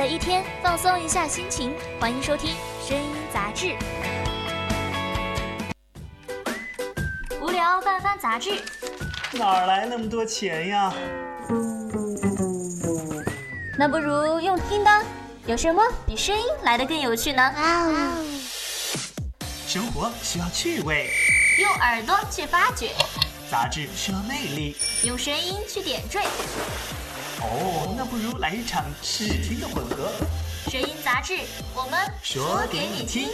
了一天，放松一下心情，欢迎收听《声音杂志》。无聊翻翻杂志，哪来那么多钱呀？那不如用听的，有什么比声音来的更有趣呢？生活需要趣味，用耳朵去发掘，杂志需要魅力，用声音去点缀。哦，那不如来一场视听的混合。声音杂志，我们说给你听。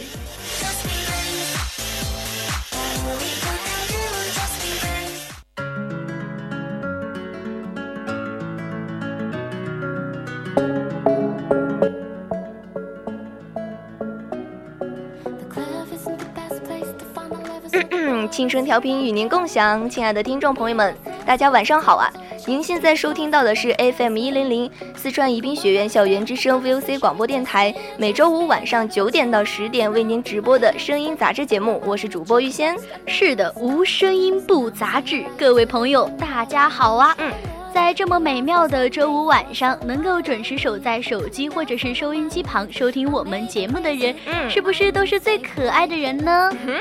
青春调频与您共享，亲爱的听众朋友们，大家晚上好啊！您现在收听到的是 FM 一零零四川宜宾学院校园之声 VOC 广播电台，每周五晚上九点到十点为您直播的声音杂志节目，我是主播玉仙。是的，无声音不杂志，各位朋友，大家好啊！嗯。在这么美妙的周五晚上，能够准时守在手机或者是收音机旁收听我们节目的人，嗯，是不是都是最可爱的人呢？嗯，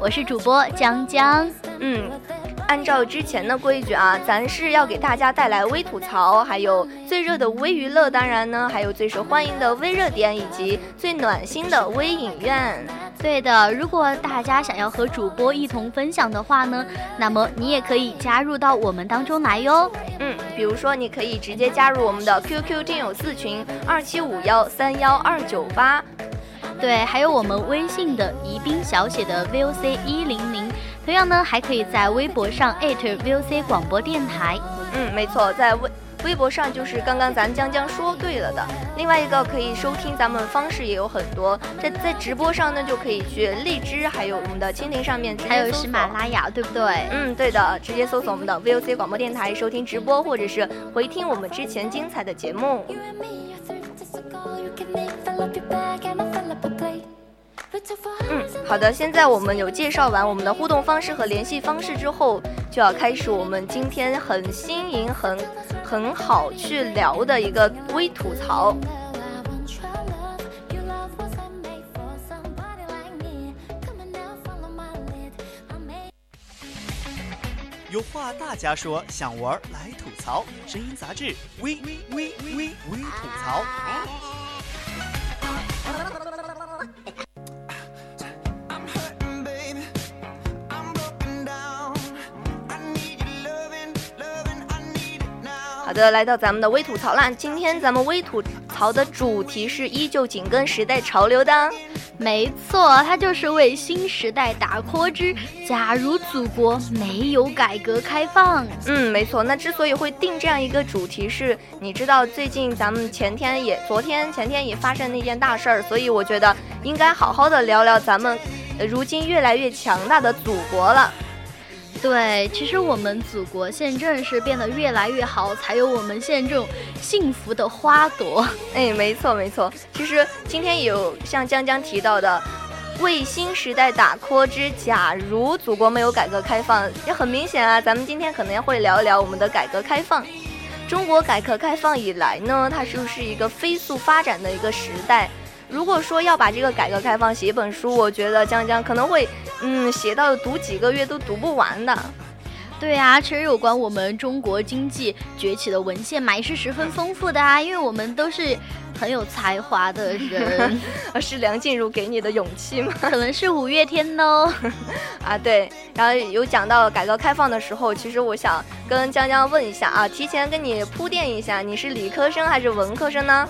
我是主播江江，嗯。按照之前的规矩啊，咱是要给大家带来微吐槽，还有最热的微娱乐，当然呢，还有最受欢迎的微热点，以及最暖心的微影院。对的，如果大家想要和主播一同分享的话呢，那么你也可以加入到我们当中来哟。嗯，比如说你可以直接加入我们的 QQ 听友四群二七五幺三幺二九八。对，还有我们微信的宜宾小写的 VOC 一零零。同样呢，还可以在微博上 @VOC 广播电台。嗯，没错，在微微博上就是刚刚咱江江说对了的。另外一个可以收听咱们方式也有很多，在在直播上呢就可以去荔枝，还有我们的蜻蜓上面，还有喜马拉雅，对不对？嗯，对的，直接搜索我们的 VOC 广播电台收听直播，或者是回听我们之前精彩的节目。嗯，好的。现在我们有介绍完我们的互动方式和联系方式之后，就要开始我们今天很新颖、很很好去聊的一个微吐槽。有话大家说，想玩来吐槽。声音杂志，微微微微微吐槽。好的，来到咱们的微吐槽啦。今天咱们微吐槽的主题是依旧紧跟时代潮流的，没错，它就是为新时代打 call 之假如祖国没有改革开放。嗯，没错。那之所以会定这样一个主题，是你知道最近咱们前天也、昨天、前天也发生那件大事儿，所以我觉得应该好好的聊聊咱们如今越来越强大的祖国了。对，其实我们祖国现正是变得越来越好，才有我们现在这种幸福的花朵。哎，没错没错。其实今天有像江江提到的，为新时代打 call 之假如祖国没有改革开放，也很明显啊。咱们今天可能也会聊一聊我们的改革开放。中国改革开放以来呢，它是不是一个飞速发展的一个时代？如果说要把这个改革开放写一本书，我觉得江江可能会，嗯，写到读几个月都读不完的。对啊，其实有关我们中国经济崛起的文献嘛，也是十分丰富的啊，因为我们都是很有才华的人。是梁静茹给你的勇气吗？可能是五月天哦。啊，对，然后有讲到改革开放的时候，其实我想跟江江问一下啊，提前跟你铺垫一下，你是理科生还是文科生呢？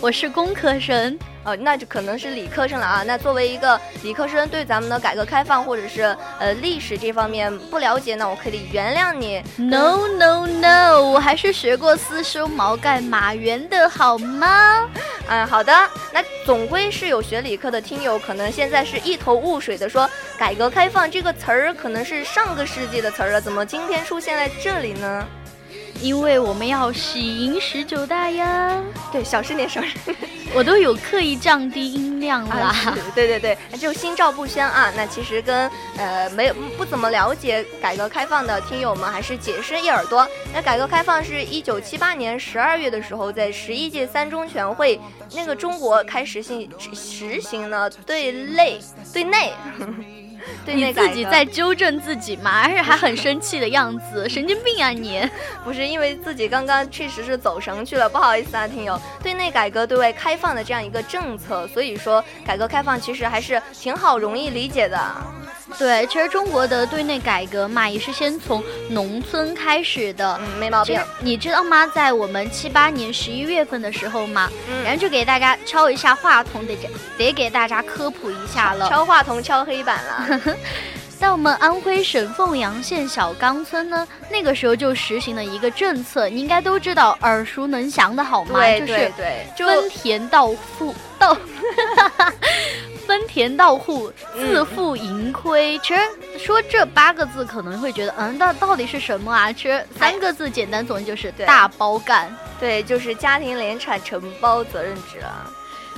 我是工科生。哦，那就可能是理科生了啊。那作为一个理科生，对咱们的改革开放或者是呃历史这方面不了解，那我可以原谅你。No no no，我还是学过私书毛概马原的好吗？嗯，好的。那总归是有学理科的听友，可能现在是一头雾水的，说改革开放这个词儿可能是上个世纪的词儿了，怎么今天出现在这里呢？因为我们要喜迎十九大呀。对，小声点，小声。我都有刻意降低音量啦。对对对，就心照不宣啊。那其实跟呃没有不怎么了解改革开放的听友们还是解释一耳朵。那改革开放是一九七八年十二月的时候，在十一届三中全会，那个中国开始性实行了对内对内。你自己在纠正自己嘛？而且还很生气的样子，神经病啊你！不是因为自己刚刚确实是走神去了，不好意思啊，听友。对内改革、对外开放的这样一个政策，所以说改革开放其实还是挺好、容易理解的。对，其实中国的对内改革嘛，也是先从农村开始的，嗯，没毛病。你知道吗？在我们七八年十一月份的时候嘛，然后就给大家敲一下话筒，得得给大家科普一下了。敲话筒敲黑板了。在我们安徽省凤阳县小岗村呢，那个时候就实行了一个政策，你应该都知道，耳熟能详的好吗？对对对，分田到户 到。分田到户，自负盈亏。其实说这八个字可能会觉得，嗯，到到底是什么啊？其实三个字简单总结就是大包干。对，就是家庭联产承包责任制啊。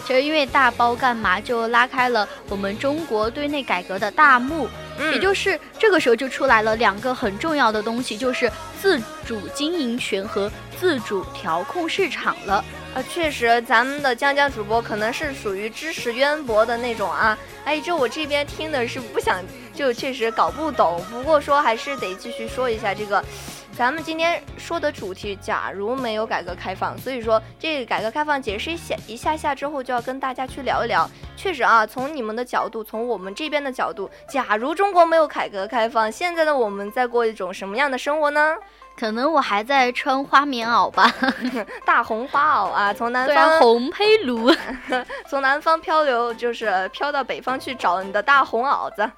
其实因为大包干嘛，就拉开了我们中国对内改革的大幕。也就是这个时候就出来了两个很重要的东西，就是自主经营权和自主调控市场了。啊，确实，咱们的江江主播可能是属于知识渊博的那种啊。哎，这我这边听的是不想，就确实搞不懂。不过说还是得继续说一下这个，咱们今天说的主题，假如没有改革开放，所以说这个改革开放解释一下一下下之后，就要跟大家去聊一聊。确实啊，从你们的角度，从我们这边的角度，假如中国没有改革开放，现在的我们在过一种什么样的生活呢？可能我还在穿花棉袄吧，大红花袄啊，从南方红胚炉，从南方漂流，就是飘到北方去找你的大红袄子。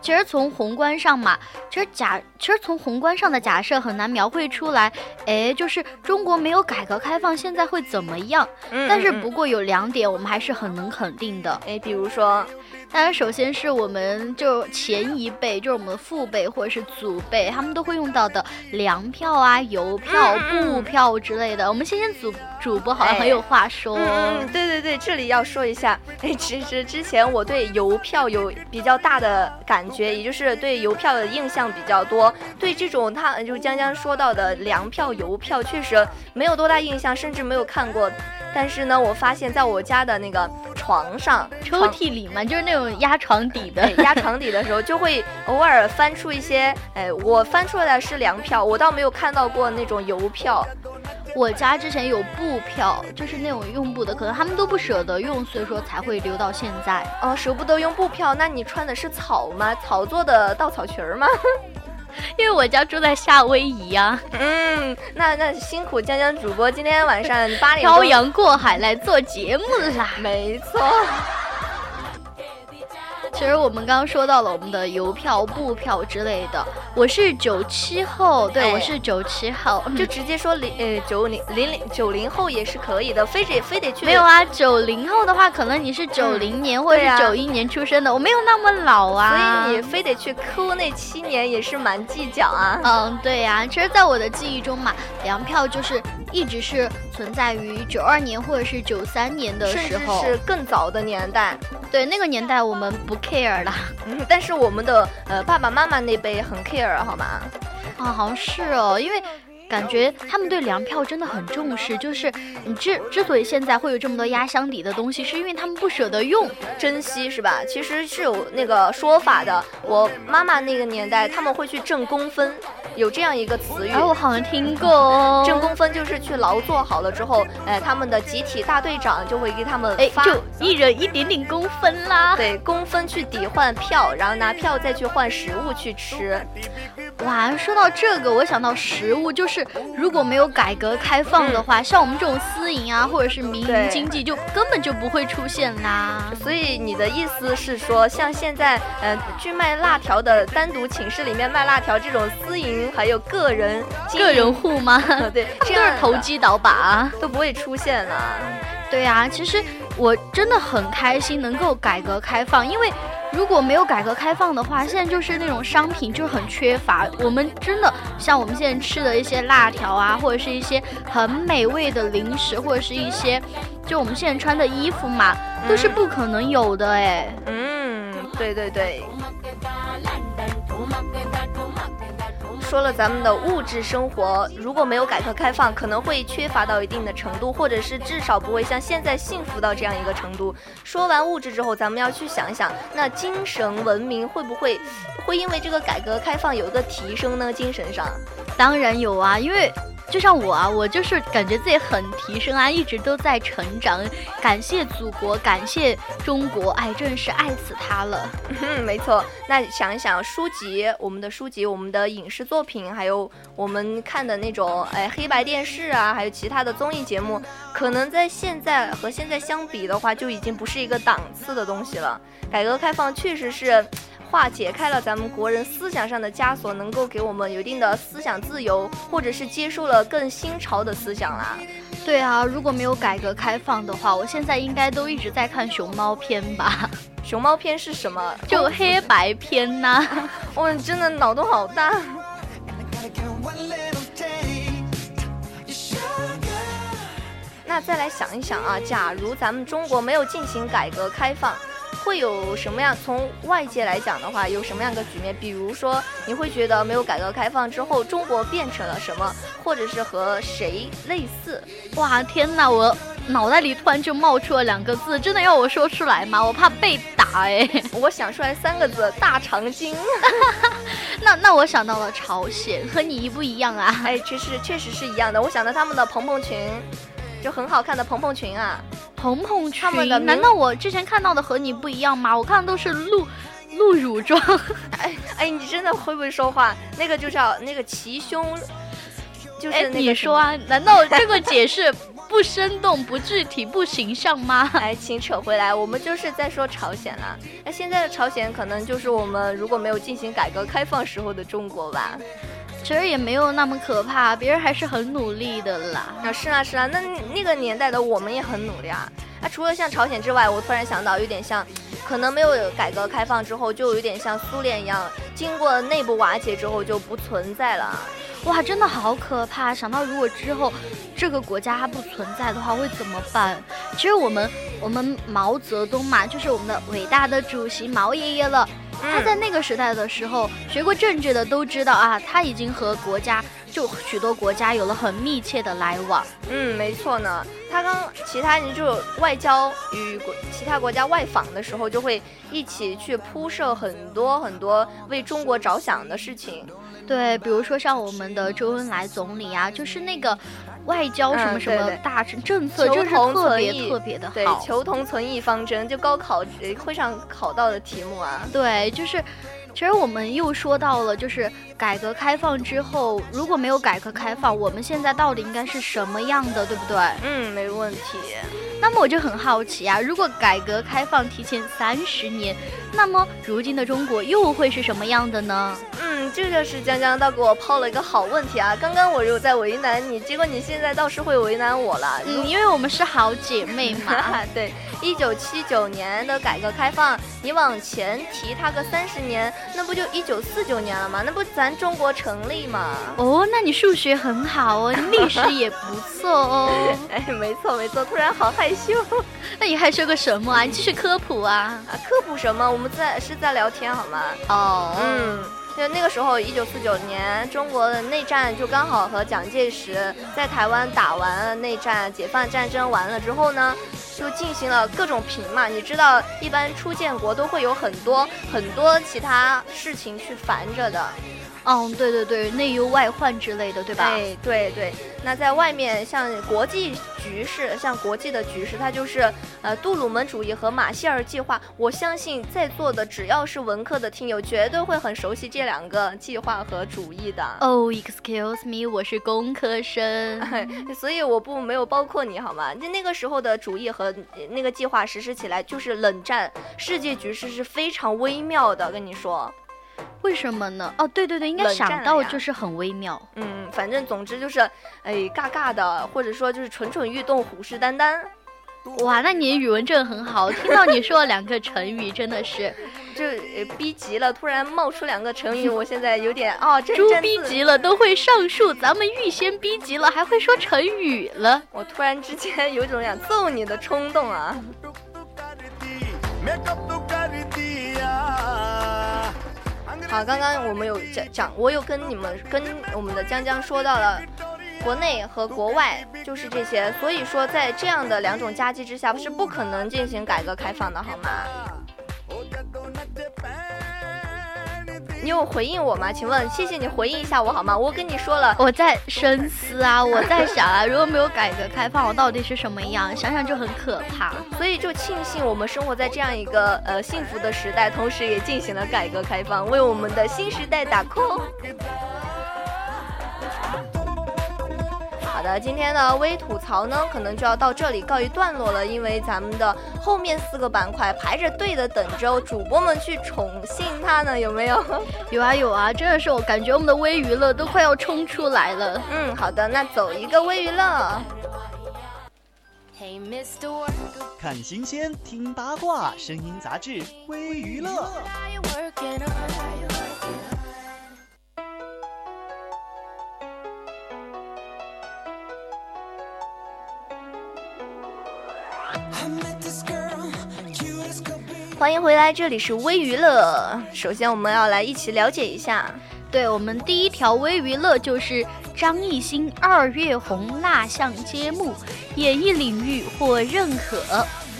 其实从宏观上嘛，其实假，其实从宏观上的假设很难描绘出来。哎，就是中国没有改革开放，现在会怎么样？但是不过有两点，我们还是很能肯定的。哎，比如说。当然，首先是我们就前一辈，就是我们的父辈或者是祖辈，他们都会用到的粮票啊、邮票、布票之类的。我们先先主主播好像很有话说。嗯，对对对，这里要说一下。哎，其实之前我对邮票有比较大的感觉，也就是对邮票的印象比较多。对这种他就将将说到的粮票、邮票，确实没有多大印象，甚至没有看过。但是呢，我发现在我家的那个床上抽屉里嘛，就是那种压床底的，压床底的时候就会偶尔翻出一些，哎，我翻出来的是粮票，我倒没有看到过那种邮票。我家之前有布票，就是那种用布的，可能他们都不舍得用，所以说才会留到现在。哦，舍不得用布票，那你穿的是草吗？草做的稻草裙吗？因为我家住在夏威夷呀，嗯，那那辛苦江江主播今天晚上八点漂洋过海来做节目啦，没错。其实我们刚刚说到了我们的邮票、布票之类的。我是九七后，对，我是九七后，就直接说零呃九零零零九零后也是可以的，非得非得去。没有啊，九零后的话，可能你是九零年或者是九一年出生的，我没有那么老啊。所以你非得去抠那七年也是蛮计较啊。嗯，对呀，其实，在我的记忆中嘛，粮票就是一直是存在于九二年或者是九三年的时候，是更早的年代。对，那个年代我们不。care 啦，但是我们的呃爸爸妈妈那辈很 care 好吗？啊，好像是哦，因为感觉他们对粮票真的很重视。就是你之之所以现在会有这么多压箱底的东西，是因为他们不舍得用，珍惜是吧？其实是有那个说法的。我妈妈那个年代，他们会去挣工分。有这样一个词语，哎，我好像听过哦。挣工分就是去劳作好了之后，哎，他们的集体大队长就会给他们发，就一人一点点工分啦。对，工分去抵换票，然后拿票再去换食物去吃。哇，说到这个，我想到食物，就是如果没有改革开放的话，像我们这种私营啊，或者是民营经济，就根本就不会出现啦。所以你的意思是说，像现在，呃，去卖辣条的，单独寝室里面卖辣条这种私营，还有个人个人户吗？对，这都是投机倒把，都不会出现了。对呀，其实我真的很开心能够改革开放，因为。如果没有改革开放的话，现在就是那种商品就很缺乏。我们真的像我们现在吃的一些辣条啊，或者是一些很美味的零食，或者是一些就我们现在穿的衣服嘛，都是不可能有的哎。嗯，对对对。说了咱们的物质生活，如果没有改革开放，可能会缺乏到一定的程度，或者是至少不会像现在幸福到这样一个程度。说完物质之后，咱们要去想一想，那精神文明会不会会因为这个改革开放有一个提升呢？精神上，当然有啊，因为。就像我啊，我就是感觉自己很提升啊，一直都在成长。感谢祖国，感谢中国，哎，真是爱死他了。嗯，没错。那想一想，书籍，我们的书籍，我们的影视作品，还有我们看的那种哎黑白电视啊，还有其他的综艺节目，可能在现在和现在相比的话，就已经不是一个档次的东西了。改革开放确实是。化解开了咱们国人思想上的枷锁，能够给我们有一定的思想自由，或者是接受了更新潮的思想啦。对啊，如果没有改革开放的话，我现在应该都一直在看熊猫片吧？熊猫片是什么？就黑白片呐。哇，真的脑洞好大。那再来想一想啊，假如咱们中国没有进行改革开放。会有什么样？从外界来讲的话，有什么样的局面？比如说，你会觉得没有改革开放之后，中国变成了什么，或者是和谁类似？哇，天哪！我脑袋里突然就冒出了两个字，真的要我说出来吗？我怕被打哎！我想出来三个字：大长今。那那我想到了朝鲜，和你一不一样啊？哎，确实确实是一样的。我想到他们的蓬蓬裙，就很好看的蓬蓬裙啊。蓬蓬裙，难道我之前看到的和你不一样吗？我看的都是露露乳装。哎哎，你真的会不会说话？那个就叫那个齐胸，就是你说啊？难道这个解释不生动、不具体、不形象吗？哎，请扯回来，我们就是在说朝鲜了。那现在的朝鲜可能就是我们如果没有进行改革开放时候的中国吧。其实也没有那么可怕，别人还是很努力的啦。啊，是啊，是啊，那那个年代的我们也很努力啊。啊除了像朝鲜之外，我突然想到，有点像，可能没有改革开放之后，就有点像苏联一样，经过内部瓦解之后就不存在了。哇，真的好可怕！想到如果之后这个国家它不存在的话，会怎么办？其实我们我们毛泽东嘛，就是我们的伟大的主席毛爷爷了。他在那个时代的时候，学过政治的都知道啊，他已经和国家就许多国家有了很密切的来往。嗯，没错呢。他刚其他人就外交与国其他国家外访的时候，就会一起去铺设很多很多为中国着想的事情。对，比如说像我们的周恩来总理啊，就是那个。外交什么什么大政政策，就是特别特别的好。对，求同存异方针，就高考会上考到的题目啊。对，就是，其实我们又说到了，就是改革开放之后，如果没有改革开放，我们现在到底应该是什么样的，对不对？嗯，没问题。那么我就很好奇啊，如果改革开放提前三十年，那么如今的中国又会是什么样的呢？嗯，这就是江江倒给我抛了一个好问题啊！刚刚我又在为难你，结果你现在倒是会为难我了。嗯，因为我们是好姐妹嘛。对，一九七九年的改革开放，你往前提它个三十年，那不就一九四九年了吗？那不咱中国成立吗？哦，那你数学很好哦，历史也不错哦。哎，没错没错，突然好害。羞，那你害羞个什么啊？你继续科普啊！啊，科普什么？我们在是在聊天好吗？哦，嗯，就那个时候，一九四九年，中国的内战就刚好和蒋介石在台湾打完了内战，解放战争完了之后呢，就进行了各种平嘛。你知道，一般初建国都会有很多很多其他事情去烦着的。嗯，对对对，内忧外患之类的，对吧？对对对。那在外面，像国际局势，像国际的局势，它就是呃杜鲁门主义和马歇尔计划。我相信在座的只要是文科的听友，绝对会很熟悉这两个计划和主义的。Oh, excuse me，我是工科生，所以我不没有包括你好吗？就那个时候的主义和那个计划实施起来，就是冷战，世界局势是非常微妙的，跟你说。为什么呢？哦，对对对，应该想到就是很微妙。嗯，反正总之就是，哎，尬尬的，或者说就是蠢蠢欲动，虎视眈眈。哇，那你语文真的很好，听到你说了两个成语，真的是。就逼急了，突然冒出两个成语，我现在有点哦，猪逼急了都会上树，咱们预先逼急了还会说成语了。我突然之间有种想揍你的冲动啊！啊，刚刚我们有讲讲，我有跟你们跟我们的江江说到了。国内和国外就是这些，所以说在这样的两种夹击之下是不可能进行改革开放的，好吗？你有回应我吗？请问，谢谢你回应一下我好吗？我跟你说了，我在深思啊，我在想啊，如果没有改革开放，我到底是什么样？想想就很可怕。所以就庆幸我们生活在这样一个呃幸福的时代，同时也进行了改革开放，为我们的新时代打 call。的，今天的微吐槽呢，可能就要到这里告一段落了，因为咱们的后面四个板块排着队的等着主播们去宠幸他呢，有没有？有 啊有啊，真的是我感觉我们的微娱乐都快要冲出来了。嗯，好的，那走一个微娱乐。看新鲜，听八卦，声音杂志微娱乐。欢迎回来，这里是微娱乐。首先，我们要来一起了解一下。对我们第一条微娱乐就是张艺兴二月红蜡像揭幕，演艺领域获认可。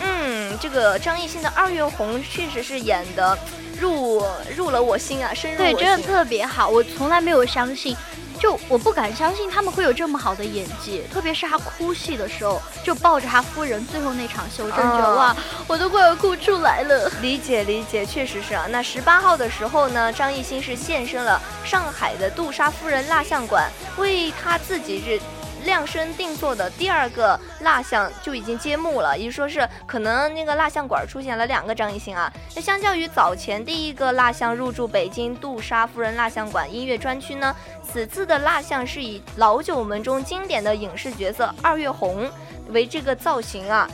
嗯，这个张艺兴的二月红确实是演的入入了我心啊，深入对，真的特别好。我从来没有相信。就我不敢相信他们会有这么好的演技，特别是他哭戏的时候，就抱着他夫人最后那场戏，我真觉得哇，我都快要哭出来了。理解理解，确实是啊。那十八号的时候呢，张艺兴是现身了上海的杜莎夫人蜡像馆，为他自己日。量身定做的第二个蜡像就已经揭幕了，也就说是可能那个蜡像馆出现了两个张艺兴啊。那相较于早前第一个蜡像入驻北京杜莎夫人蜡像馆音乐专区呢，此次的蜡像是以老九门中经典的影视角色二月红为这个造型啊，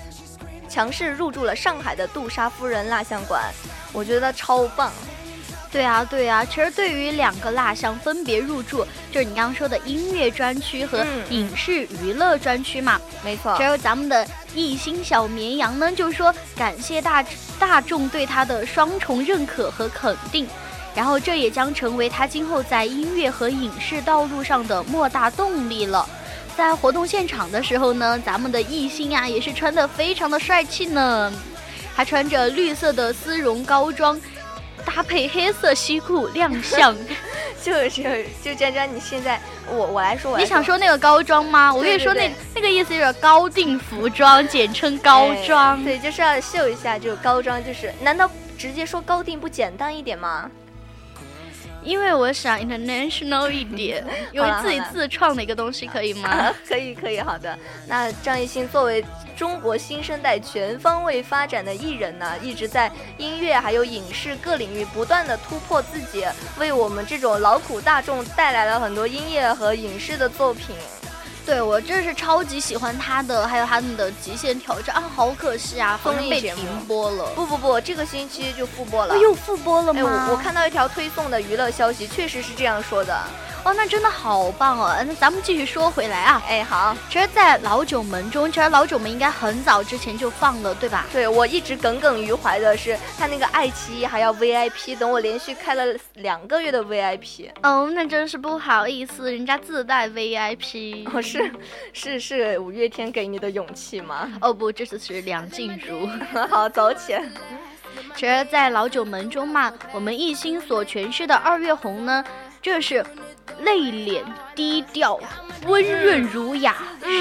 强势入驻了上海的杜莎夫人蜡像馆，我觉得超棒。对啊，对啊，其实对于两个蜡像分别入驻，就是你刚刚说的音乐专区和影视娱乐专区嘛，没错。还有咱们的艺兴小绵羊呢，就是说感谢大大众对他的双重认可和肯定，然后这也将成为他今后在音乐和影视道路上的莫大动力了。在活动现场的时候呢，咱们的艺兴啊也是穿的非常的帅气呢，还穿着绿色的丝绒高装。搭配黑色西裤亮相，就是就佳佳，你现在我我来说，你想说那个高装吗？我跟你说那那个意思就是高定服装，简称高装。对，就是要秀一下，就高装，就是难道直接说高定不简单一点吗？因为我想 international 一点，有自己自创的一个东西，可以吗？可以，可以，好的。那张艺兴作为中国新生代全方位发展的艺人呢，一直在音乐还有影视各领域不断的突破自己，为我们这种劳苦大众带来了很多音乐和影视的作品。对我真是超级喜欢他的，还有他们的极限挑战啊！好可惜啊，好像被停播了。不不不，这个星期就复播了。又复播了吗？我看到一条推送的娱乐消息，确实是这样说的。哦，那真的好棒哦！那咱们继续说回来啊，哎，好，其实，在老九门中，其实老九门应该很早之前就放了，对吧？对，我一直耿耿于怀的是，他那个爱奇艺还要 VIP，等我连续开了两个月的 VIP。哦，那真是不好意思，人家自带 VIP。哦，是，是是五月天给你的勇气吗？哦不，这次是梁静茹。好，走起。其实，在老九门中嘛，我们一心所诠释的二月红呢，这是。内敛低调，温润儒雅，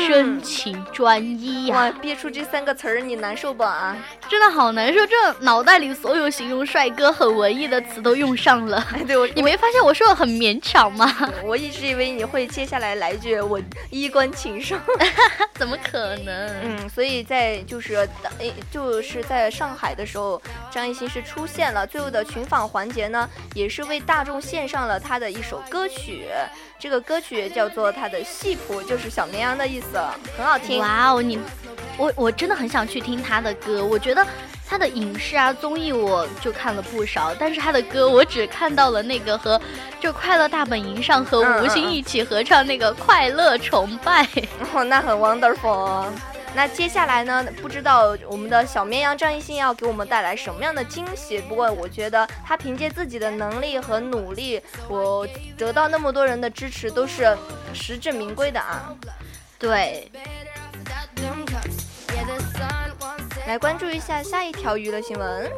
深情专一呀！哇，憋出这三个词儿，你难受不啊？真的好难受，这脑袋里所有形容帅哥很文艺的词都用上了。哎，对我，你没发现我说的很勉强吗？我一直以为你会接下来来句我衣冠禽兽，怎么可能？嗯，所以在就是诶，就是在上海的时候，张艺兴是出现了最后的群访环节呢，也是为大众献上了他的一首歌曲。这个歌曲叫做他的戏谱，就是小绵羊的意思，很好听。哇哦，你，我我真的很想去听他的歌。我觉得他的影视啊综艺我就看了不少，但是他的歌我只看到了那个和就《快乐大本营》上和吴昕一起合唱那个《快乐崇拜》，哦，那很 wonderful。那接下来呢？不知道我们的小绵羊张艺兴要给我们带来什么样的惊喜？不过我觉得他凭借自己的能力和努力，我得到那么多人的支持都是实至名归的啊！对。来关注一下下一条娱乐新闻，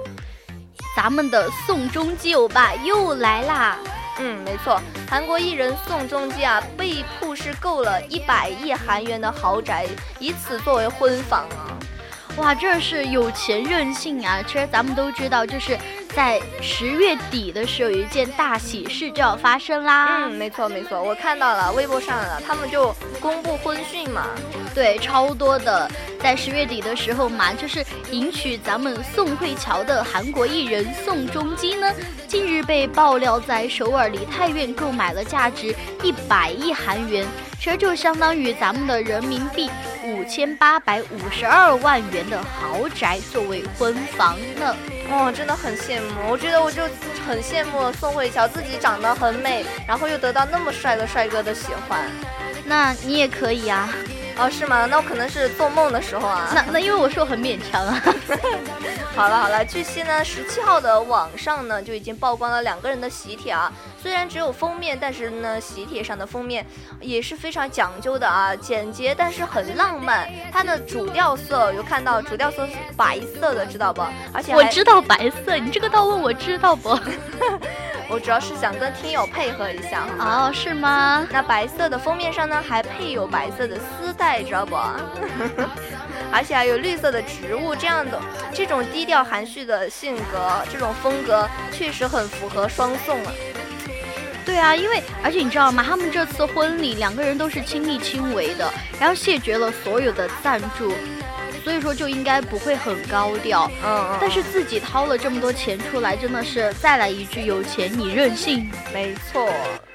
咱们的宋仲基欧巴又来啦！嗯，没错，韩国艺人宋仲基啊，被曝是购了一百亿韩元的豪宅，以此作为婚房啊！哇，这是有钱任性啊！其实咱们都知道，就是在十月底的时候，有一件大喜事就要发生啦。嗯，没错没错，我看到了微博上了，他们就公布婚讯嘛。对，超多的，在十月底的时候嘛，就是迎娶咱们宋慧乔的韩国艺人宋仲基呢，近日被爆料在首尔梨泰院购买了价值一百亿韩元，其实就相当于咱们的人民币五千八百五十二万元的豪宅作为婚房呢。哦，真的很羡慕，我觉得我就很羡慕宋慧乔，自己长得很美，然后又得到那么帅的帅哥的喜欢，那你也可以啊。哦，是吗？那我可能是做梦的时候啊。那那因为我说很勉强啊。好了好了，据悉呢，十七号的网上呢就已经曝光了两个人的喜帖啊。虽然只有封面，但是呢，喜帖上的封面也是非常讲究的啊，简洁但是很浪漫。它的主调色有看到，主调色是白色的，知道不？而且我知道白色，你这个倒问我知道不？我主要是想跟听友配合一下哦，是吗？那白色的封面上呢，还配有白色的丝带，知道不？而且还有绿色的植物，这样的这种低调含蓄的性格，这种风格确实很符合双宋啊。对啊，因为而且你知道吗？他们这次婚礼两个人都是亲力亲为的，然后谢绝了所有的赞助。所以说就应该不会很高调，嗯，但是自己掏了这么多钱出来，真的是再来一句有钱你任性，没错，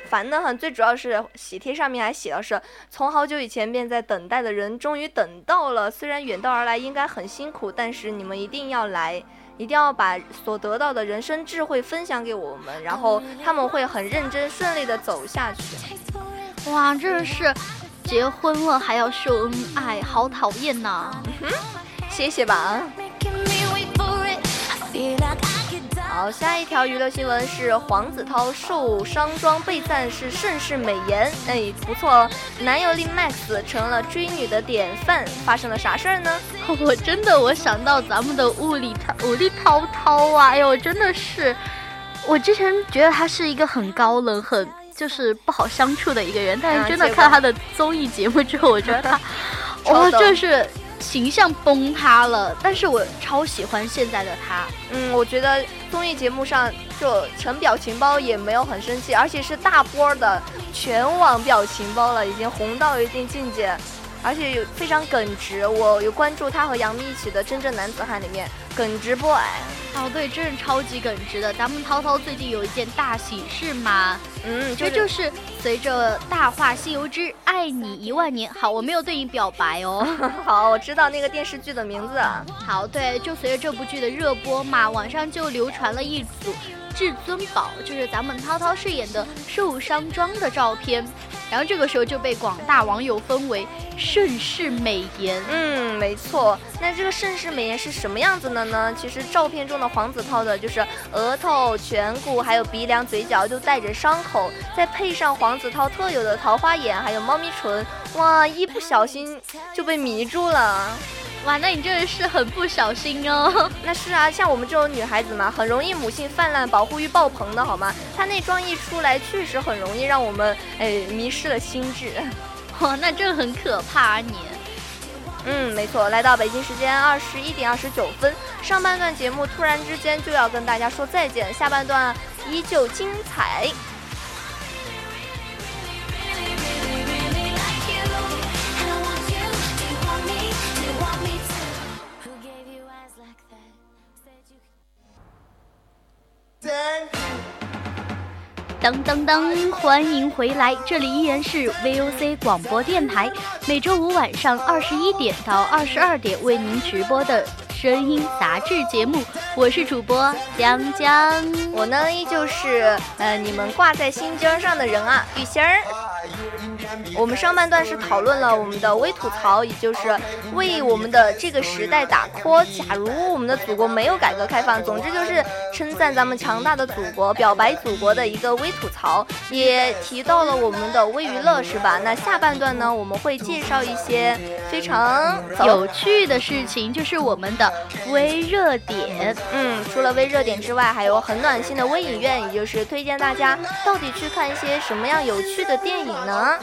烦得很。最主要是喜帖上面还写的是从好久以前便在等待的人终于等到了，虽然远道而来应该很辛苦，但是你们一定要来，一定要把所得到的人生智慧分享给我们，然后他们会很认真顺利的走下去。哇，真的是。结婚了还要秀恩爱，好讨厌呐！谢谢吧。好，下一条娱乐新闻是黄子韬受伤装被赞是盛世美颜，哎，不错哦。男友力 Max 成了追女的典范，发生了啥事儿呢？我真的我想到咱们的物理涛，物理涛涛啊，哎呦，真的是，我之前觉得他是一个很高冷很。就是不好相处的一个人，但是真的看他的综艺节目之后，我觉得他，哇，就是形象崩塌了。但是我超喜欢现在的他。嗯，我觉得综艺节目上就成表情包也没有很生气，而且是大波的全网表情包了，已经红到一定境界。而且有非常耿直，我有关注他和杨幂一起的《真正男子汉》里面，耿直 boy。哦，对，真是超级耿直的。咱们涛涛最近有一件大喜事嘛，嗯，这就是随着《大话西游之爱你一万年》，好，我没有对你表白哦。好，我知道那个电视剧的名字。好，对，就随着这部剧的热播嘛，网上就流传了一组至尊宝，就是咱们涛涛饰演的受伤妆的照片。然后这个时候就被广大网友封为盛世美颜。嗯，没错。那这个盛世美颜是什么样子的呢？其实照片中的黄子韬的就是额头、颧骨，还有鼻梁、嘴角都带着伤口，再配上黄子韬特有的桃花眼，还有猫咪唇，哇，一不小心就被迷住了。哇，那你真的是很不小心哦。那是啊，像我们这种女孩子嘛，很容易母性泛滥，保护欲爆棚的好吗？她那妆一出来，确实很容易让我们哎迷失了心智。哇，那这很可怕啊你。嗯，没错，来到北京时间二十一点二十九分，上半段节目突然之间就要跟大家说再见，下半段依旧精彩。噔噔噔，欢迎回来！这里依然是 VOC 广播电台，每周五晚上二十一点到二十二点为您直播的《声音杂志节目，我是主播江江，我呢依旧是呃你们挂在心尖上的人啊，雨欣儿。我们上半段是讨论了我们的微吐槽，也就是为我们的这个时代打 call。假如我们的祖国没有改革开放，总之就是称赞咱们强大的祖国，表白祖国的一个微吐槽，也提到了我们的微娱乐，是吧？那下半段呢，我们会介绍一些非常有趣的事情，就是我们的微热点。嗯，除了微热点之外，还有很暖心的微影院，也就是推荐大家到底去看一些什么样有趣的电影呢？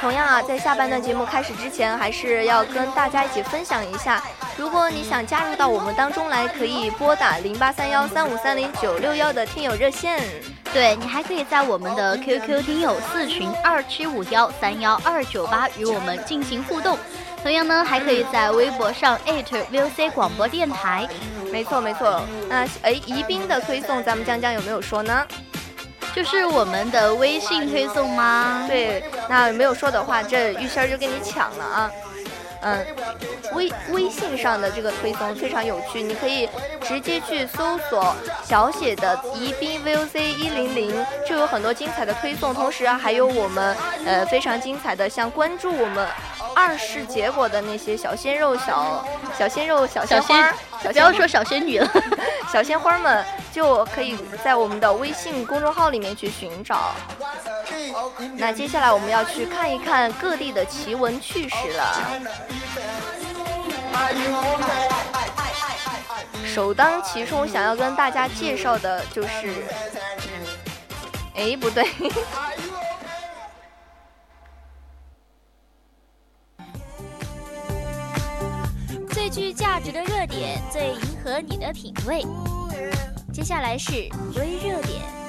同样啊，在下半段节目开始之前，还是要跟大家一起分享一下，如果你想加入到我们当中来，可以拨打零八三幺三五三零九六幺的听友热线。对你还可以在我们的 QQ 听友四群二七五幺三幺二九八与我们进行互动。同样呢，还可以在微博上 @VOC 广播电台。没错没错。那哎，宜宾的推送，咱们江江有没有说呢？就是我们的微信推送吗？对，那没有说的话，这玉仙儿就跟你抢了啊。嗯，微微信上的这个推送非常有趣，你可以直接去搜索小写的宜宾 VOC 一零零，就有很多精彩的推送，同时啊还有我们呃非常精彩的像关注我们。二试结果的那些小鲜肉、小小鲜肉、小鲜花，不要说小仙女了，小鲜花们就可以在我们的微信公众号里面去寻找。那接下来我们要去看一看各地的奇闻趣事了。首当其冲，想要跟大家介绍的就是，哎，不对。具价值的热点，最迎合你的品味。接下来是微热点。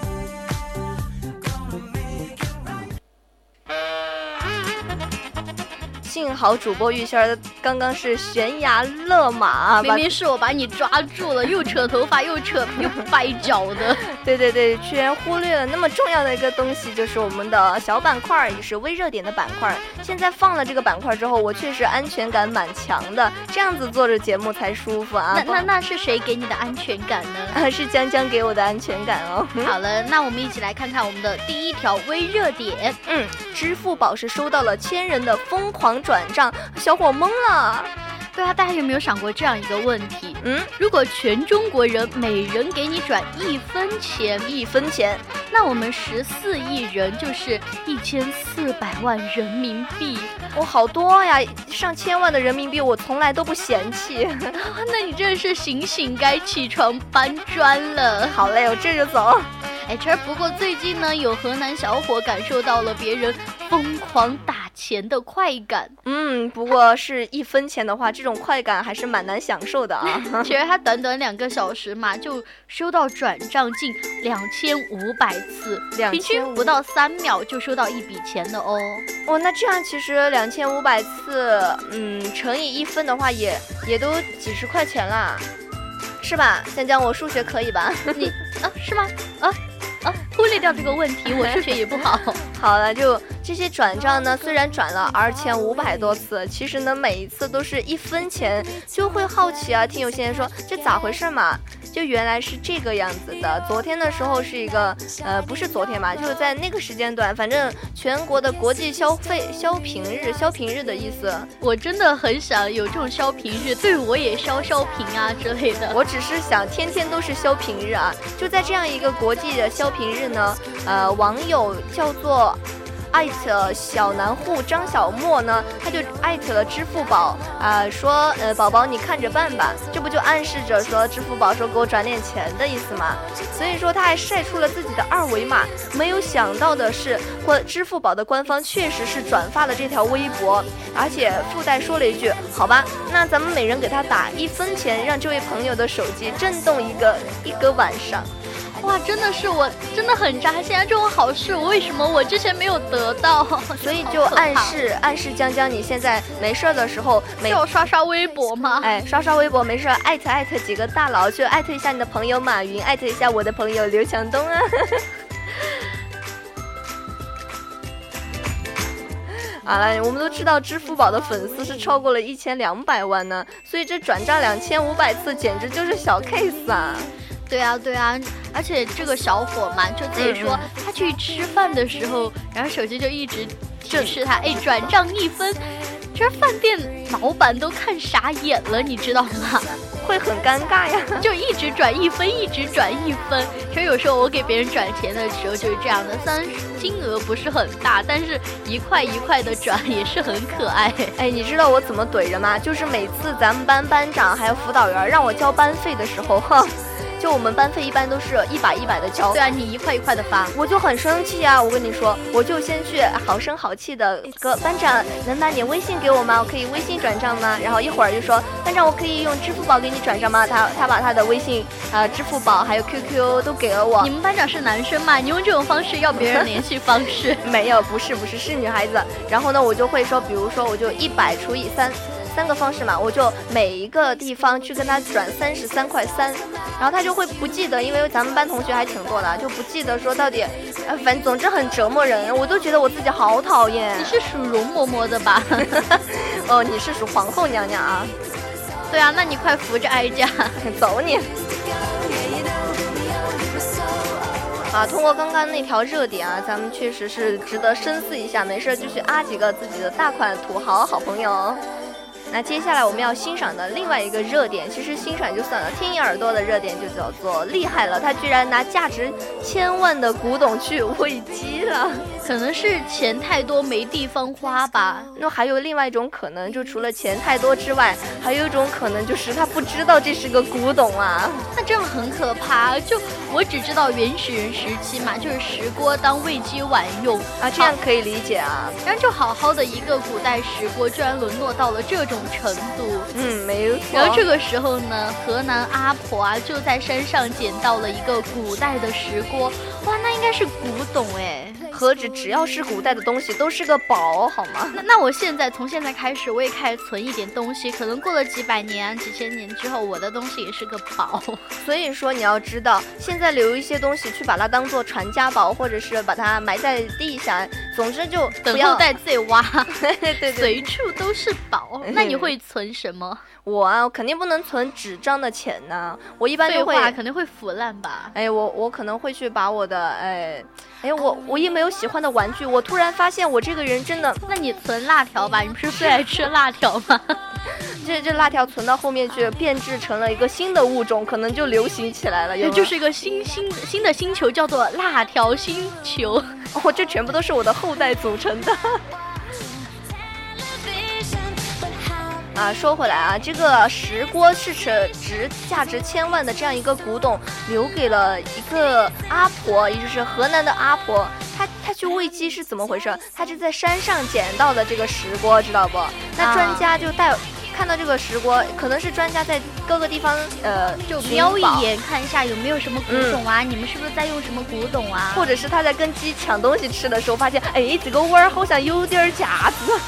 幸好主播玉仙刚刚是悬崖勒马，明明是我把你抓住了，又扯头发又扯 又掰脚的。对对对，居然忽略了那么重要的一个东西，就是我们的小板块，也是微热点的板块。现在放了这个板块之后，我确实安全感蛮强的，这样子做着节目才舒服啊。那那那是谁给你的安全感呢？啊，是江江给我的安全感哦。好了，那我们一起来看看我们的第一条微热点。嗯，支付宝是收到了千人的疯狂。转账，小伙懵了。对啊，大家有没有想过这样一个问题？嗯，如果全中国人每人给你转一分钱，一分钱，那我们十四亿人就是一千四百万人民币。哦，好多呀，上千万的人民币，我从来都不嫌弃。那你真是醒醒，该起床搬砖了。好嘞，我这就走。哎，这不过最近呢，有河南小伙感受到了别人疯狂打钱的快感。嗯，不过是一分钱的话，这种快感还是蛮难享受的啊。其实他短短两个小时嘛，就收到转账近两千五百次，平均不到三秒就收到一笔钱的哦。哦，那这样其实两千五百次，嗯，乘以一分的话，也也都几十块钱啦，是吧？江江，我数学可以吧？你啊，是吗？啊？啊，忽略掉这个问题，我数学也不好。好了，就这些转账呢，虽然转了二千五百多次，其实呢，每一次都是一分钱，就会好奇啊。听有些人说，这咋回事嘛？就原来是这个样子的。昨天的时候是一个，呃，不是昨天吧，就是在那个时间段，反正全国的国际消费消平日，消平日的意思。我真的很想有这种消平日，对我也消消平啊之类的。我只是想天天都是消平日啊，就在这样一个国际的消平日呢，呃，网友叫做。艾特小南户张小莫呢，他就艾特了支付宝啊，说呃宝宝你看着办吧，这不就暗示着说支付宝说给我转点钱的意思吗？所以说他还晒出了自己的二维码，没有想到的是，官支付宝的官方确实是转发了这条微博，而且附带说了一句，好吧，那咱们每人给他打一分钱，让这位朋友的手机震动一个一个晚上。哇，真的是我，真的很渣！现在这种好事，为什么我之前没有得到？所以就暗示暗示江江，你现在没事的时候，要刷刷微博吗？哎，刷刷微博没事，艾特艾特几个大佬，就艾特一下你的朋友马云，艾特一下我的朋友刘强东啊。啊，我们都知道支付宝的粉丝是超过了一千两百万呢，所以这转账两千五百次简直就是小 case 啊。对啊，对啊，而且这个小伙嘛，就自己说他去吃饭的时候，然后手机就一直提示他，哎，转账一分。这饭店老板都看傻眼了，你知道吗？会很尴尬呀，就一直转一分，一直转一分。其实有时候我给别人转钱的时候就是这样的，虽然金额不是很大，但是一块一块的转也是很可爱。哎，你知道我怎么怼人吗？就是每次咱们班班长还有辅导员让我交班费的时候，哼。就我们班费一般都是一百一百的交，对啊，你一块一块的发，我就很生气啊！我跟你说，我就先去好声好气的哥班长，能把你微信给我吗？我可以微信转账吗？然后一会儿就说班长，我可以用支付宝给你转账吗？他他把他的微信啊、支付宝还有 QQ 都给了我。你们班长是男生嘛？你用这种方式要别人联系方式？没有，不是不是是女孩子。然后呢，我就会说，比如说我就一百除以三。三个方式嘛，我就每一个地方去跟他转三十三块三，然后他就会不记得，因为咱们班同学还挺多的，就不记得说到底，呃，反正总之很折磨人，我都觉得我自己好讨厌。你是属容嬷嬷的吧？哦，你是属皇后娘娘啊？对啊，那你快扶着哀家 走你！啊，通过刚刚那条热点啊，咱们确实是值得深思一下，没事就去啊几个自己的大款土豪好朋友。那接下来我们要欣赏的另外一个热点，其实欣赏就算了，听一耳朵的热点就叫做厉害了，他居然拿价值千万的古董去喂鸡了。可能是钱太多没地方花吧。那还有另外一种可能，就除了钱太多之外，还有一种可能就是他不知道这是个古董啊。那这样很可怕。就我只知道原始人时期嘛，就是石锅当喂鸡碗用啊，这样可以理解啊。然后就好好的一个古代石锅，居然沦落到了这种程度。嗯，没错。然后这个时候呢，河南阿婆啊就在山上捡到了一个古代的石锅，哇，那应该是古董哎。何止只要是古代的东西都是个宝，好吗？那那我现在从现在开始，我也开始存一点东西，可能过了几百年、几千年之后，我的东西也是个宝。所以说你要知道，现在留一些东西去把它当做传家宝，或者是把它埋在地下，总之就等后代自己挖。对对对，随处都是宝。那你会存什么？我啊，我肯定不能存纸张的钱呢。我一般都会，肯定会腐烂吧？哎，我我可能会去把我的，哎，哎，我我一没有喜欢的玩具。我突然发现，我这个人真的，那你存辣条吧？你不是最爱吃辣条吗？这这辣条存到后面去，变质成了一个新的物种，可能就流行起来了。也就是一个新新新的星球，叫做辣条星球。哦，这全部都是我的后代组成的。啊，说回来啊，这个石锅是值值价值千万的这样一个古董，留给了一个阿婆，也就是河南的阿婆。她她去喂鸡是怎么回事？她是在山上捡到的这个石锅，知道不？那专家就带看到这个石锅，可能是专家在各个地方呃就瞄一眼看一下有没有什么古董啊？你们是不是在用什么古董啊？或者是他在跟鸡抢东西吃的时候，发现哎这个碗儿好像有点架子。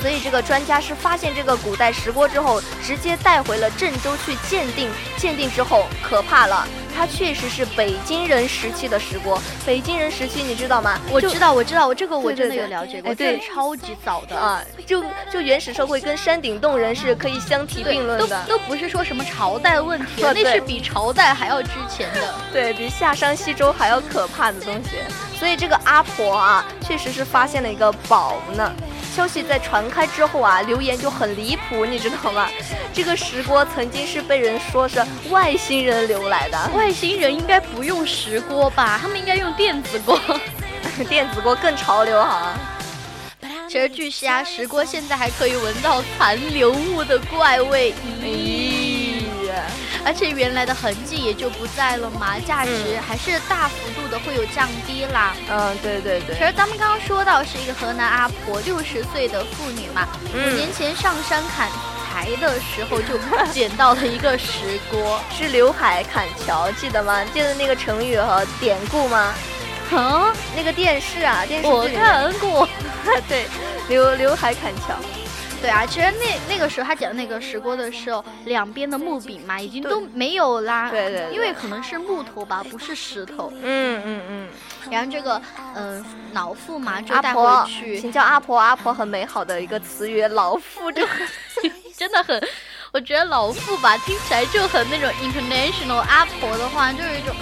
所以这个专家是发现这个古代石锅之后，直接带回了郑州去鉴定。鉴定之后，可怕了，它确实是北京人时期的石锅。北京人时期，你知道吗？我知道，我知道，我这个我真的有了解过，对，超级早的啊，就就原始社会跟山顶洞人是可以相提并论的，都都不是说什么朝代问题，那是比朝代还要之前的，对比夏商西周还要可怕的东西。所以这个阿婆啊，确实是发现了一个宝呢。消息在传开之后啊，留言就很离谱，你知道吗？这个石锅曾经是被人说是外星人留来的，外星人应该不用石锅吧？他们应该用电子锅，电子锅更潮流哈。其实据悉啊，石锅现在还可以闻到残留物的怪味，咦。而且原来的痕迹也就不在了嘛，价值还是大幅度的会有降低啦。嗯，对对对。其实咱们刚刚说到是一个河南阿婆，六十岁的妇女嘛，五年前上山砍柴的时候就捡到了一个石锅，是刘海砍樵，记得吗？记得那个成语和典故吗？啊，那个电视啊，电视我看过。对，刘刘海砍桥。对啊，其实那那个时候他讲那个石锅的时候，两边的木柄嘛，已经都没有啦。对对。因为可能是木头吧，不是石头。嗯嗯嗯。然后这个嗯老妇嘛，就带回去。请叫阿婆，阿婆很美好的一个词语，老妇就 真的很。我觉得老妇吧，听起来就很那种 international。阿婆的话，就有一种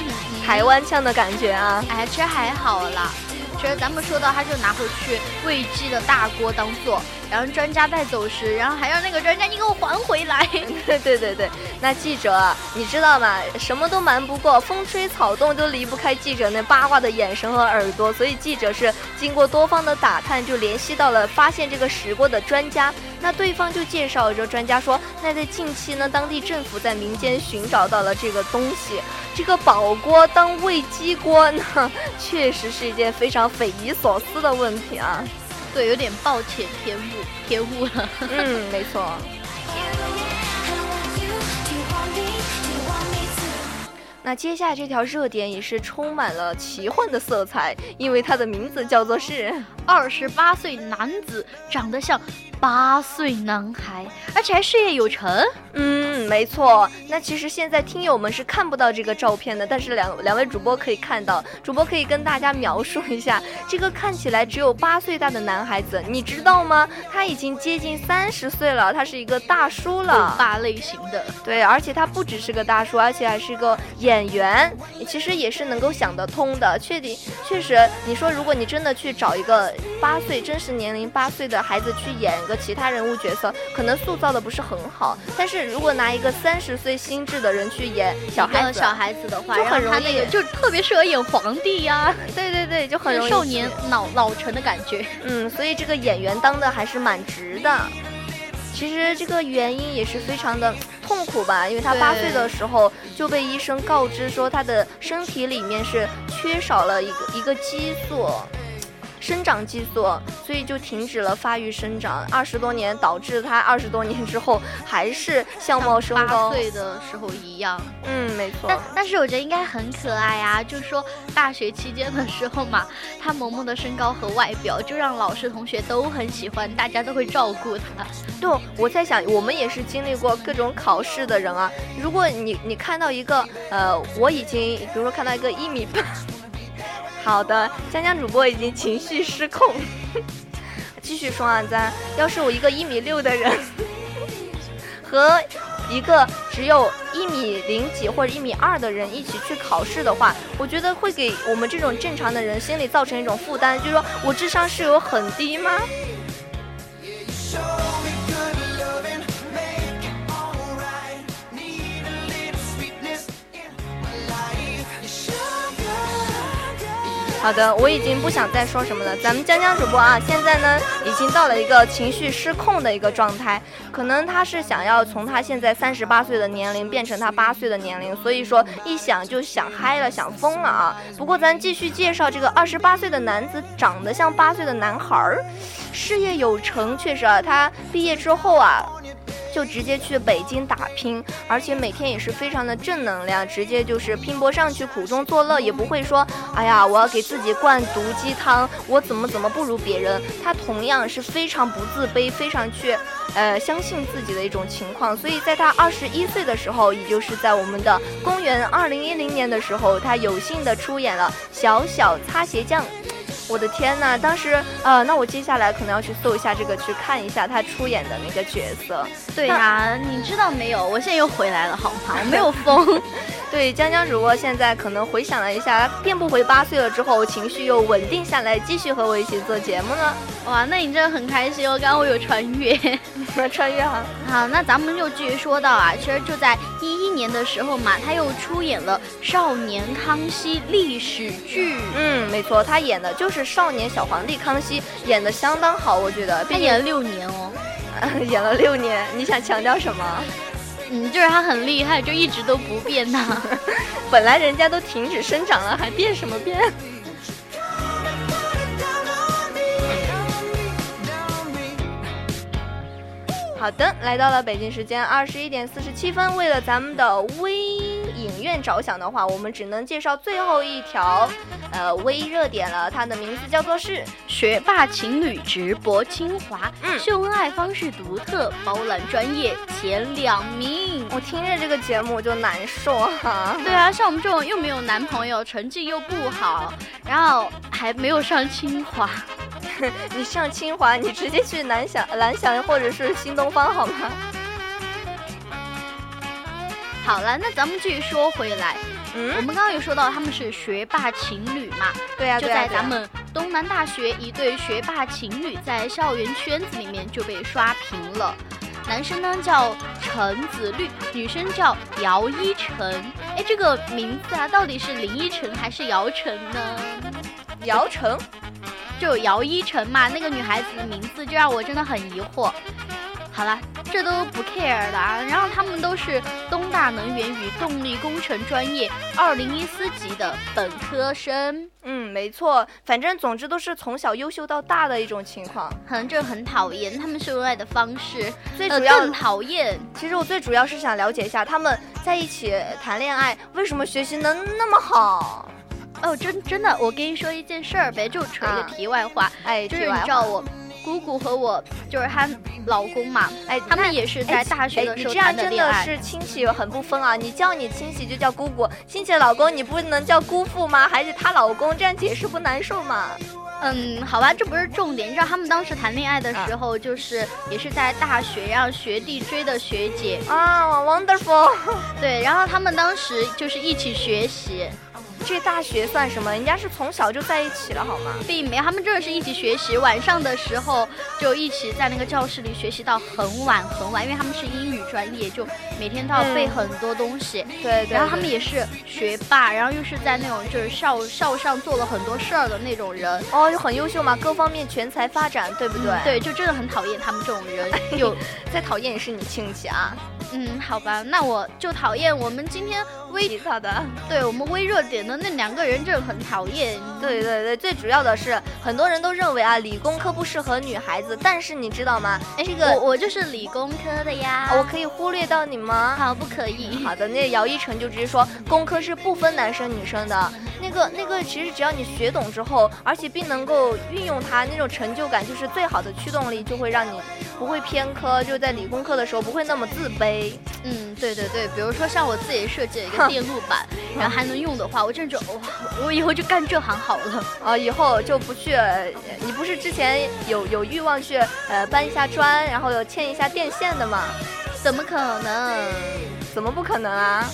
台湾腔的感觉啊。哎，其实还好啦。其实咱们说到，他就拿回去喂鸡的大锅当做。然后专家带走时，然后还让那个专家你给我还回来。对对对，那记者你知道吗？什么都瞒不过，风吹草动都离不开记者那八卦的眼神和耳朵。所以记者是经过多方的打探，就联系到了发现这个石锅的专家。那对方就介绍这专家说，那在近期呢，当地政府在民间寻找到了这个东西，这个宝锅当喂鸡锅，呢 确实是一件非常匪夷所思的问题啊。对，有点暴殄天物，天物了。嗯，没错。那接下来这条热点也是充满了奇幻的色彩，因为它的名字叫做是二十八岁男子长得像。八岁男孩，而且还事业有成。嗯，没错。那其实现在听友们是看不到这个照片的，但是两两位主播可以看到。主播可以跟大家描述一下，这个看起来只有八岁大的男孩子，你知道吗？他已经接近三十岁了，他是一个大叔了。霸类型的。对，而且他不只是个大叔，而且还是个演员。其实也是能够想得通的。确定，确实，你说如果你真的去找一个八岁真实年龄八岁的孩子去演一。个其他人物角色可能塑造的不是很好，但是如果拿一个三十岁心智的人去演小孩子，小孩子的话，就很容易，就特别适合演皇帝呀。对对对，就很容易少年老老成的感觉。嗯，所以这个演员当的还是蛮值的。其实这个原因也是非常的痛苦吧，因为他八岁的时候就被医生告知说他的身体里面是缺少了一个一个激素。生长激素，所以就停止了发育生长，二十多年，导致他二十多年之后还是相貌生高，八岁的时候一样。嗯，没错。但但是我觉得应该很可爱啊，就是说大学期间的时候嘛，他萌萌的身高和外表就让老师同学都很喜欢，大家都会照顾他。对，我在想，我们也是经历过各种考试的人啊。如果你你看到一个，呃，我已经，比如说看到一个一米八。好的，江江主播已经情绪失控，继续说啊，咱要是我一个一米六的人，和一个只有一米零几或者一米二的人一起去考试的话，我觉得会给我们这种正常的人心里造成一种负担，就是说我智商是有很低吗？好的，我已经不想再说什么了。咱们江江主播啊，现在呢已经到了一个情绪失控的一个状态，可能他是想要从他现在三十八岁的年龄变成他八岁的年龄，所以说一想就想嗨了，想疯了啊。不过咱继续介绍这个二十八岁的男子，长得像八岁的男孩儿，事业有成，确实啊，他毕业之后啊。就直接去北京打拼，而且每天也是非常的正能量，直接就是拼搏上去，苦中作乐，也不会说，哎呀，我要给自己灌毒鸡汤，我怎么怎么不如别人。他同样是非常不自卑，非常去，呃，相信自己的一种情况。所以在他二十一岁的时候，也就是在我们的公元二零一零年的时候，他有幸的出演了《小小擦鞋匠》。我的天呐！当时，呃，那我接下来可能要去搜一下这个，去看一下他出演的那个角色。对呀，你知道没有？我现在又回来了，好吗？我没有 疯。对，江江主播现在可能回想了一下，变不回八岁了之后，情绪又稳定下来，继续和我一起做节目呢。哇，那你真的很开心哦！刚刚我有穿越，穿越哈。好，那咱们就继续说到啊，其实就在一一年的时候嘛，他又出演了《少年康熙》历史剧。嗯，没错，他演的就是少年小皇帝康熙，演的相当好，我觉得。他演了六年哦，演了六年，你想强调什么？嗯，就是他很厉害，就一直都不变呐。本来人家都停止生长了，还变什么变？好的，来到了北京时间二十一点四十七分。为了咱们的微影院着想的话，我们只能介绍最后一条，呃，微热点了。它的名字叫做是学霸情侣直播清华，嗯，秀恩爱方式独特，包揽专业前两名。我听着这个节目就难受哈。对啊，像我们这种又没有男朋友，成绩又不好，然后还没有上清华。你上清华，你直接去南翔、蓝翔或者是新东方好吗？好了，那咱们继续说回来，嗯，我们刚刚有说到他们是学霸情侣嘛？对呀，就在咱们东南大学，一对学霸情侣在校园圈子里面就被刷屏了。男生呢叫陈子绿，女生叫姚依晨。哎，这个名字啊，到底是林依晨还是姚晨呢？姚晨。就姚依晨嘛，那个女孩子的名字就让我真的很疑惑。好了，这都不 care 的啊。然后他们都是东大能源与动力工程专业二零一四级的本科生。嗯，没错，反正总之都是从小优秀到大的一种情况。可能就很讨厌他们秀恩爱的方式，最主要讨厌。其实我最主要是想了解一下他们在一起谈恋爱，为什么学习能那么好？哦，真真的，我跟你说一件事儿呗，就扯一个题外话，哎，就是你知道我姑姑和我就是她老公嘛，哎，他们也是在大学的时候谈的恋爱。你这样真的是亲戚很不分啊！你叫你亲戚就叫姑姑，亲戚老公你不能叫姑父吗？还是她老公？这样解释不难受吗？嗯，好吧，这不是重点。你知道他们当时谈恋爱的时候，就是也是在大学，让学弟追的学姐啊，wonderful。对，然后他们当时就是一起学习。这大学算什么？人家是从小就在一起了，好吗？并没有，他们真的是一起学习，晚上的时候就一起在那个教室里学习到很晚很晚，因为他们是英语专业，就每天都要背很多东西。对对。然后他们也是学霸，然后又是在那种就是校校上做了很多事儿的那种人。哦，就很优秀嘛，各方面全才发展，对不对？对，就真的很讨厌他们这种人。有，再讨厌也是你亲戚啊。嗯，好吧，那我就讨厌我们今天微他的，对我们微热点的那两个人，就很讨厌。对对对，最主要的是，很多人都认为啊，理工科不适合女孩子，但是你知道吗？哎，这个我我就是理工科的呀，我可以忽略到你吗？好，不可以。好的，那姚一晨就直接说，工科是不分男生女生的。那个那个，其实只要你学懂之后，而且并能够运用它，那种成就感就是最好的驱动力，就会让你不会偏科，就在理工科的时候不会那么自卑。嗯，对对对，比如说像我自己设计了一个电路板，然后还能用的话，我真的哇，我以后就干这行好了啊！以后就不去，你不是之前有有欲望去呃搬一下砖，然后有牵一下电线的吗？怎么可能？怎么不可能啊？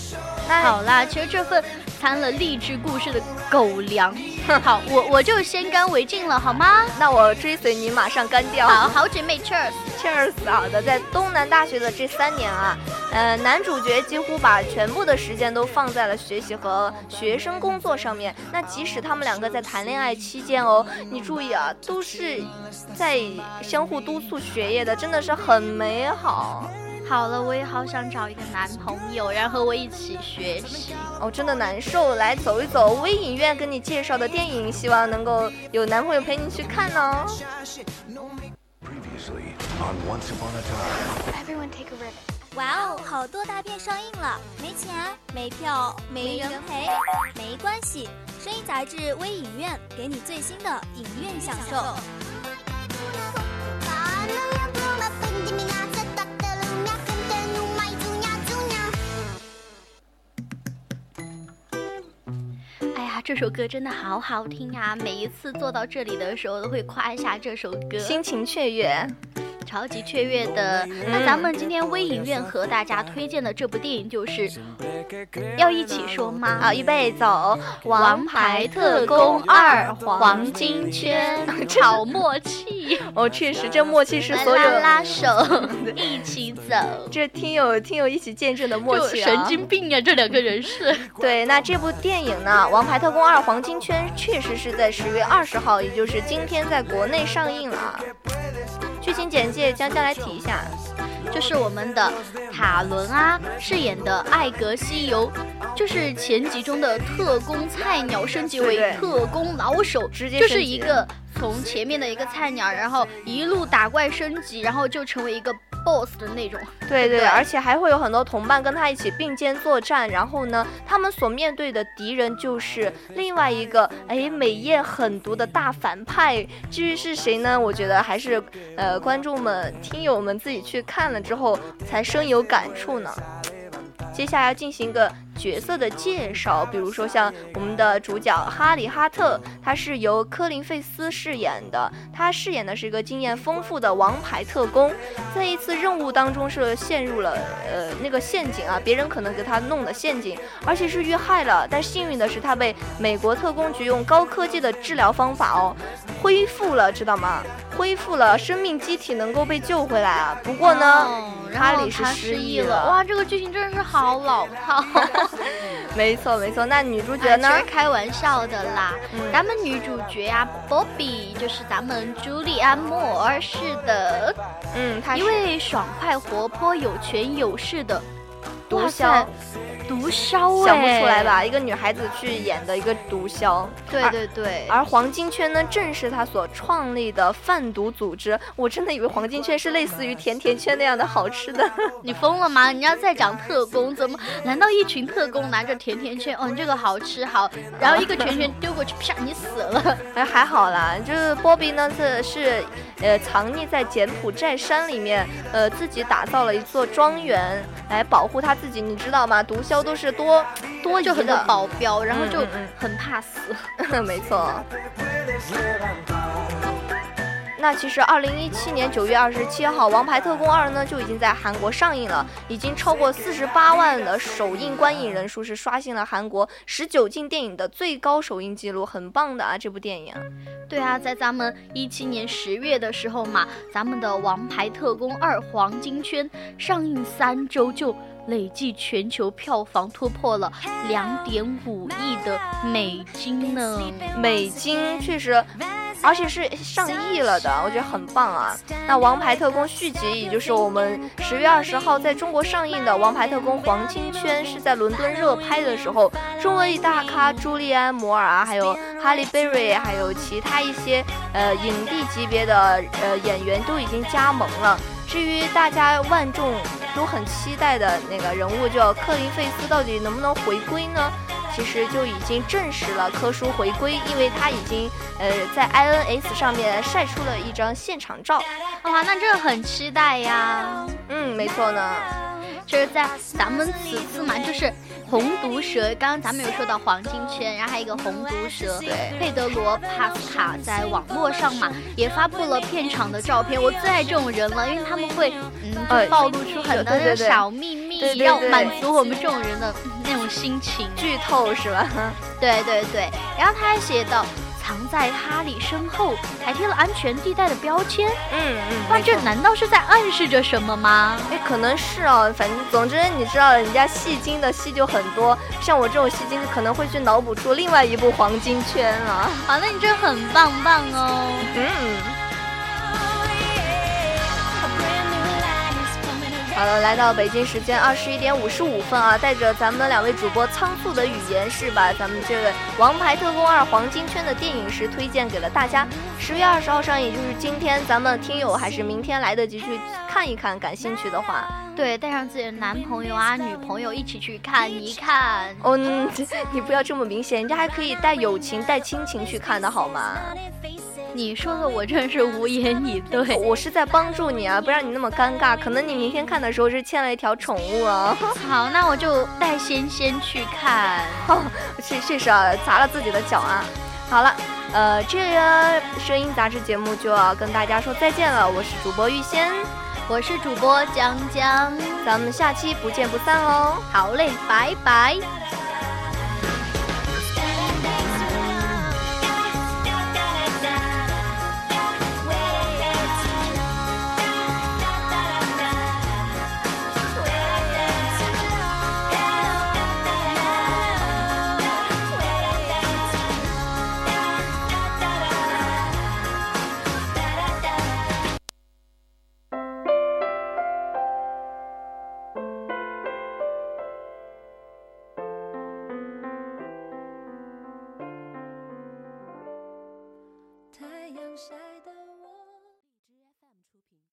那好啦，其实这份。掺了励志故事的狗粮，好，我我就先干为敬了，好吗？那我追随你，马上干掉。好好姐妹，Cheers，Cheers。好的，在东南大学的这三年啊，呃，男主角几乎把全部的时间都放在了学习和学生工作上面。那即使他们两个在谈恋爱期间哦，你注意啊，都是在相互督促学业的，真的是很美好。好了，我也好想找一个男朋友，然后和我一起学习。哦，真的难受。来走一走，微影院跟你介绍的电影，希望能够有男朋友陪你去看呢。哇哦，好多大片上映了，没钱、没票、没人陪，没关系，声音杂志微影院给你最新的影院享受。这首歌真的好好听啊！每一次坐到这里的时候，都会夸一下这首歌，心情雀跃。超级雀跃的，那咱们今天微影院和大家推荐的这部电影就是要一起说吗？好，预备走，《王牌特工二：黄金圈》，好默契。哦，确实，这默契是所有拉拉手。一起走，这听友听友一起见证的默契啊！神经病啊，这两个人是。对，那这部电影呢，《王牌特工二：黄金圈》确实是在十月二十号，也就是今天在国内上映了。剧情简介，将将来提一下，就是我们的塔伦啊饰演的艾格西游，就是前集中的特工菜鸟升级为特工老手，直接就是一个从前面的一个菜鸟，然后一路打怪升级，然后就成为一个 boss 的那种。对对，对而且还会有很多同伴跟他一起并肩作战。然后呢，他们所面对的敌人就是另外一个哎美艳狠毒的大反派。至于是谁呢？我觉得还是呃观众们、听友们自己去看了之后才深有感触呢。接下来要进行一个角色的介绍，比如说像我们的主角哈里哈特，他是由科林费斯饰演的，他饰演的是一个经验丰富的王牌特工，在一次任务当中是陷入了呃那个陷阱啊，别人可能给他弄的陷阱，而且是遇害了，但幸运的是他被美国特工局用高科技的治疗方法哦恢复了，知道吗？恢复了生命机体能够被救回来啊。不过呢。哦哈里是失忆了哇，这个剧情真的是好老套。没错没错，那女主角啊呢开玩笑的啦，嗯。咱们女主角呀、波比就是咱们朱莉安·莫尔是的，嗯，她一位爽快活泼、有权有势的。毒枭毒枭想不哎出来吧？？一个女孩子去演的一个毒枭，对对对，而黄金圈呢，正是他所创立的贩毒组织。我真的以为黄金圈是类似于甜甜圈那样的好吃的。你疯了吗？人家在讲特工，怎么？难道一群特工拿着甜甜圈？哦，你这个好吃好，然后一个拳拳丢过去，啪，你死了。哎，还好啦，就是波比呢，是是呃藏匿在柬埔寨山里面，呃自己打造了一座庄园来保护他自己。你知道吗？毒枭都是多多就很多，保镖，然后就很怕死。没错。那其实，二零一七年九月二十七号，《王牌特工二》呢就已经在韩国上映了，已经超过四十八万的首映观影人数，是刷新了韩国十九禁电影的最高首映记录，很棒的啊！这部电影。对啊，在咱们一七年十月的时候嘛，咱们的《王牌特工二：黄金圈》上映三周就累计全球票房突破了两点五亿的美金呢。美金确实，而且是上亿了的，我觉得很棒啊。那《王牌特工》续集，也就是我们十月二十号在中国上映的《王牌特工：黄金圈》，是在伦敦热拍的时候，中文大咖朱利安·摩尔啊，还有哈利·贝瑞，还有其他一些呃影帝级别的呃演员都已经加盟了。至于大家万众都很期待的那个人物，叫克林费斯，到底能不能回归呢？其实就已经证实了科叔回归，因为他已经呃在 INS 上面晒出了一张现场照。哇，那这个很期待呀！嗯，没错呢。就是在咱们此次嘛，就是红毒蛇，刚刚咱们有说到黄金圈，然后还有一个红毒蛇，对佩德罗帕斯卡在网络上嘛也发布了片场的照片，我最爱这种人了，因为他们会嗯呃就暴露出很多的小秘密，对对对要满足我们这种人的嗯那种心情。剧透是吧？对对对，然后他还写到。藏在哈利身后，还贴了安全地带的标签。嗯嗯。那，这难道是在暗示着什么吗？哎，可能是哦，反正总之你知道，人家戏精的戏就很多，像我这种戏精可能会去脑补出另外一部黄金圈啊。好，那你真的很棒棒哦。嗯。好了，来到北京时间二十一点五十五分啊，带着咱们两位主播仓促的语言，是把咱们这个《王牌特工二：黄金圈》的电影是推荐给了大家。十月二十号上映，也就是今天，咱们听友还是明天来得及去看一看，感兴趣的话。对，带上自己的男朋友啊、女朋友一起去看一看。哦，嗯 你不要这么明显，人家还可以带友情、带亲情去看的好吗？你说的我真是无言以对。我是在帮助你啊，不让你那么尴尬。可能你明天看的时候是牵了一条宠物啊。好，那我就带仙仙去看。哦，这这是啊，砸了自己的脚啊。好了，呃，这个声音杂志节目就要跟大家说再见了。我是主播玉仙，我是主播江江，咱们下期不见不散哦。好嘞，拜拜。